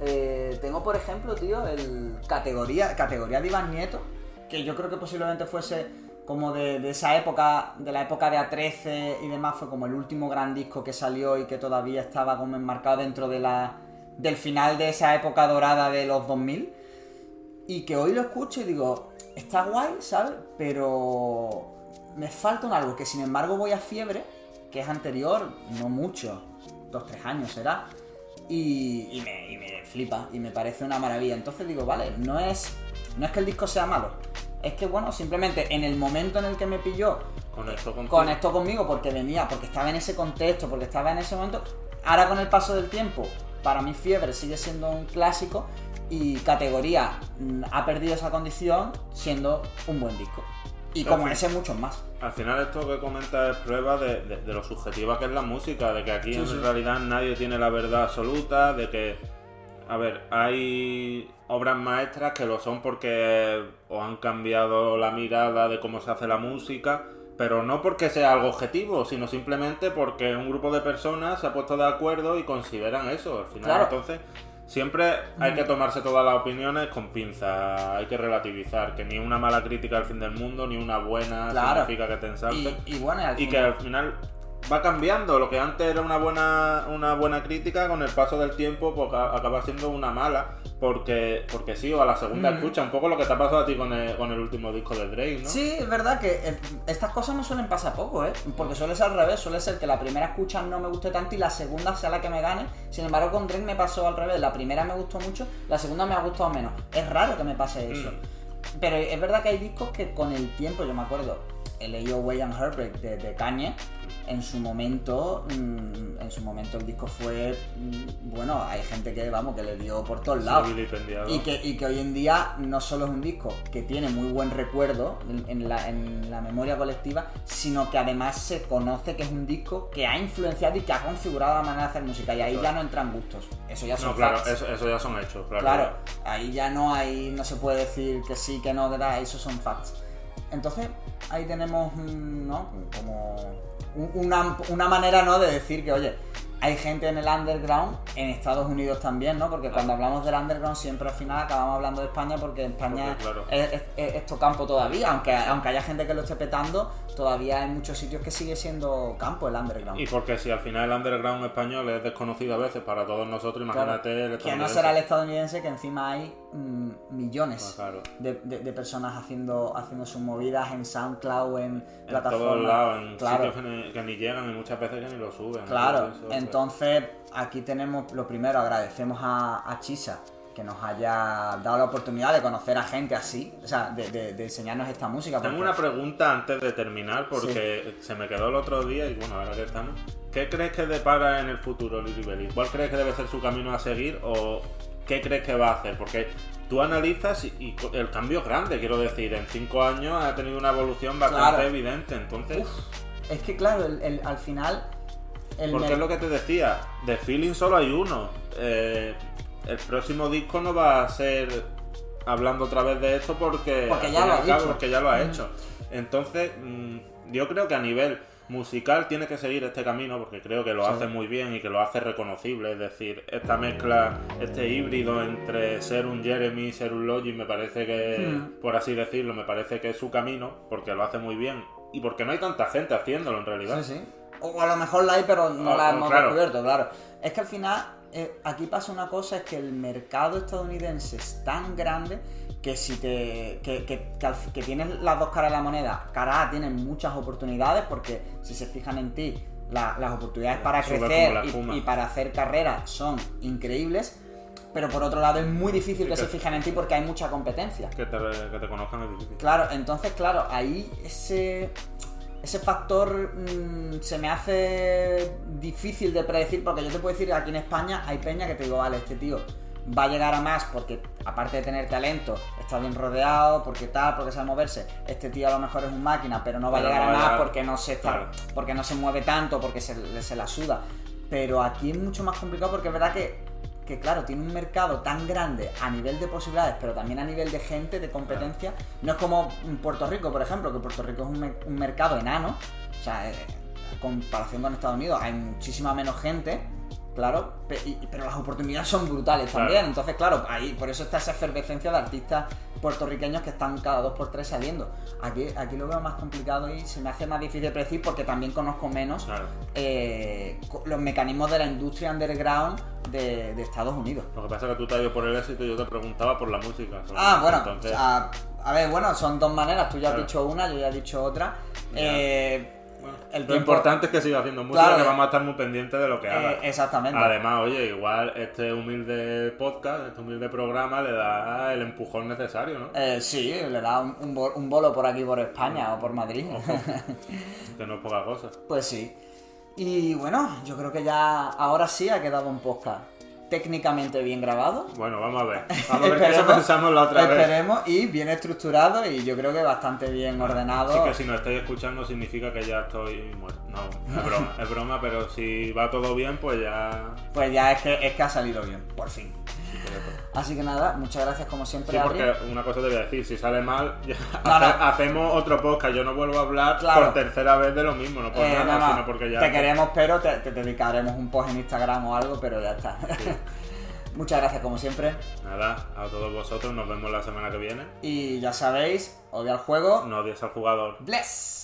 eh, tengo, por ejemplo, tío, el categoría, categoría de Iván Nieto, que yo creo que posiblemente fuese como de, esa época, de la época de A13 y demás, fue como el último gran disco que salió y que todavía estaba como enmarcado dentro de la, del final de esa época dorada de los 2000. Y que hoy lo escucho y digo, está guay, ¿sabes? Pero me falta un algo, que sin embargo voy a Fiebre, que es anterior, no mucho, dos, tres años será, y, y me, y me flipa, y me parece una maravilla. Entonces digo, vale, no es, no es que el disco sea malo, es que bueno, simplemente en el momento en el que me pilló, contigo. conectó conmigo porque venía, porque estaba en ese contexto, porque estaba en ese momento. Ahora con el paso del tiempo, para mí Fiebre sigue siendo un clásico y categoría mm, ha perdido esa condición siendo un buen disco. Y como fin- ese, muchos más. Al final esto que comenta es prueba de, de- de lo subjetiva que es la música, de que aquí Sí, en sí. realidad nadie tiene la verdad absoluta, de que, a ver, hay obras maestras que lo son porque o han cambiado la mirada de cómo se hace la música, pero no porque sea algo objetivo, sino simplemente porque un grupo de personas se ha puesto de acuerdo y consideran eso. Al final, Claro. entonces, siempre hay que tomarse todas las opiniones con pinzas, hay que relativizar, que ni una mala crítica al fin del mundo, ni una buena Claro. significa que te ensalte. Y, y bueno, y al Y que al final va cambiando. Lo que antes era una buena, una buena crítica, con el paso del tiempo pues, acaba siendo una mala. Porque, porque sí, o a la segunda escucha. Un poco lo que te ha pasado a ti con el, con el último disco de Drake, ¿no? Sí, es verdad que eh, estas cosas me suelen pasar poco, ¿eh? Porque suele ser al revés, suele ser que la primera escucha no me guste tanto y la segunda sea la que me gane. Sin embargo, con Drake me pasó al revés. La primera me gustó mucho, la segunda me ha gustado menos. Es raro que me pase eso. Mm. Pero es verdad que hay discos que con el tiempo, yo me acuerdo, el A.O. Way and Heartbreak de, de Kanye, en su momento, mm, en su momento el disco fue, mm, bueno, hay gente que, vamos, que le dio por todos lados. Y que, y que hoy en día no solo es un disco que tiene muy buen recuerdo en, la, en la memoria colectiva, sino que además se conoce que es un disco que ha influenciado y que ha configurado la manera de hacer música. Y ahí Eso ya es. no entran gustos. Eso ya son No, claro, facts. eso, eso ya son hechos, claro. Claro, ahí ya no hay, no se puede decir que sí, que no, que tal, esos son facts. Entonces, ahí tenemos, mm, ¿no? Como un- una, una manera, ¿no? De decir que, oye, hay gente en el underground, en Estados Unidos también, ¿no? Porque cuando hablamos del underground siempre al final acabamos hablando de España porque España Porque, claro. es, es- es esto campo todavía, aunque, aunque haya gente que lo esté petando, todavía hay muchos sitios que sigue siendo campo el underground. Y porque si al final el underground español es desconocido a veces para todos nosotros, imagínate el que no será el estadounidense, que encima hay mm, millones claro. de, de- de personas haciendo, haciendo sus movidas en SoundCloud, en En plataformas. todos lados, en sitios que ni, que ni llegan y muchas veces que ni lo suben. claro. Eso, pues. Entonces, aquí tenemos, lo primero, agradecemos a, a Chisa que nos haya dado la oportunidad de conocer a gente así, o sea, de, de- de enseñarnos esta música. Tengo porque- una pregunta antes de terminar porque se me quedó el otro día y bueno, ahora que estamos. ¿Qué crees que depara en el futuro Lili Belli? ¿Cuál crees que debe ser su camino a seguir o qué crees que va a hacer? Porque tú analizas y, el cambio es grande, quiero decir, en cinco años ha tenido una evolución bastante Claro. evidente, entonces... Uf, es que claro, el- el- al final... El Porque es lo que te decía, de feeling solo hay uno. Eh, el próximo disco no va a ser hablando otra vez de esto porque, ya lo cabo, porque ya lo ha Mm. hecho. Entonces, mm, yo creo que a nivel musical tiene que seguir este camino porque creo que lo Sí. hace muy bien y que lo hace reconocible. Es decir, esta mezcla, este híbrido entre ser un Jeremy y ser un Logic, me parece que, Mm. por así decirlo, me parece que es su camino porque lo hace muy bien y porque no hay tanta gente haciéndolo en realidad. Sí, sí. O a lo mejor la hay, pero no Ah, la ah, hemos claro. descubierto, claro. Es que al final, eh, aquí pasa una cosa, es que el mercado estadounidense es tan grande que si te. que, que, que al- que tienes las dos caras de la moneda. Cara A tienen muchas oportunidades, porque si se fijan en ti, la- las oportunidades para Sube crecer y- para hacer carrera son increíbles. Pero por otro lado es muy difícil Sí, que que- se fijen en ti porque hay mucha competencia. Que te, que te conozcan es difícil. Claro, entonces, claro, ahí ese, ese factor mm, se me hace difícil de predecir porque yo te puedo decir que aquí en España hay peña que te digo, vale, este tío va a llegar a más porque aparte de tener talento, está bien rodeado, porque tal, porque sabe moverse. Este tío a lo mejor es un máquina, pero no va Pero a llegar no a más porque no se está, Claro. porque no se mueve tanto, porque se, se la suda. Pero aquí es mucho más complicado porque es verdad que, que, claro, tiene un mercado tan grande a nivel de posibilidades, pero también a nivel de gente, de competencia. No es como Puerto Rico, por ejemplo, que Puerto Rico es un, me- un mercado enano. O sea, eh, en comparación con Estados Unidos hay muchísima menos gente. Claro, pero las oportunidades son brutales Claro. también. Entonces, claro, ahí por eso está esa efervescencia de artistas puertorriqueños que están cada dos por tres saliendo. Aquí, aquí lo veo más complicado y se me hace más difícil de predecir porque también conozco menos Claro. eh, los mecanismos de la industria underground de, de Estados Unidos. Lo que pasa es que tú te has ido por el éxito y yo te preguntaba por la música. Ah, bueno, Entonces, a ver, bueno, son dos maneras. Tú ya has dicho una, yo ya he dicho otra. Eh, bueno, el lo tiempo- importante es que siga haciendo música, Claro, que vamos a estar muy pendientes de lo que haga. eh, exactamente. Además, oye, igual este humilde podcast, este humilde programa le da el empujón necesario, ¿no? Eh, sí, le da un, un bo- un bolo por aquí, por España o por Madrid. Ojo, que no es poca cosa. Pues sí. Y bueno, yo creo que ya ahora sí ha quedado un podcast. Técnicamente bien grabado. Bueno, vamos a ver. Vamos a ver qué eso Esperemos- pensamos la otra vez. Esperemos, y bien estructurado y yo creo que bastante bien ordenado. Así que si no estáis escuchando significa que ya estoy muerto. No, es broma, es broma, pero si va todo bien, pues ya. Pues ya es que, es que ha salido bien, por fin. Así que nada, muchas gracias como siempre, Sí, Adri. porque una cosa te voy a decir, si sale mal, ya No, hace- no. hacemos otro podcast. Yo no vuelvo a hablar Claro. por tercera vez de lo mismo, no por Eh, nada, no, no, sino porque ya. Te queremos, pero te, te dedicaremos un post en Instagram o algo, pero ya está. Muchas gracias como siempre. Nada, a todos vosotros, nos vemos la semana que viene. Y ya sabéis, odia al juego. No odies al jugador. Bless.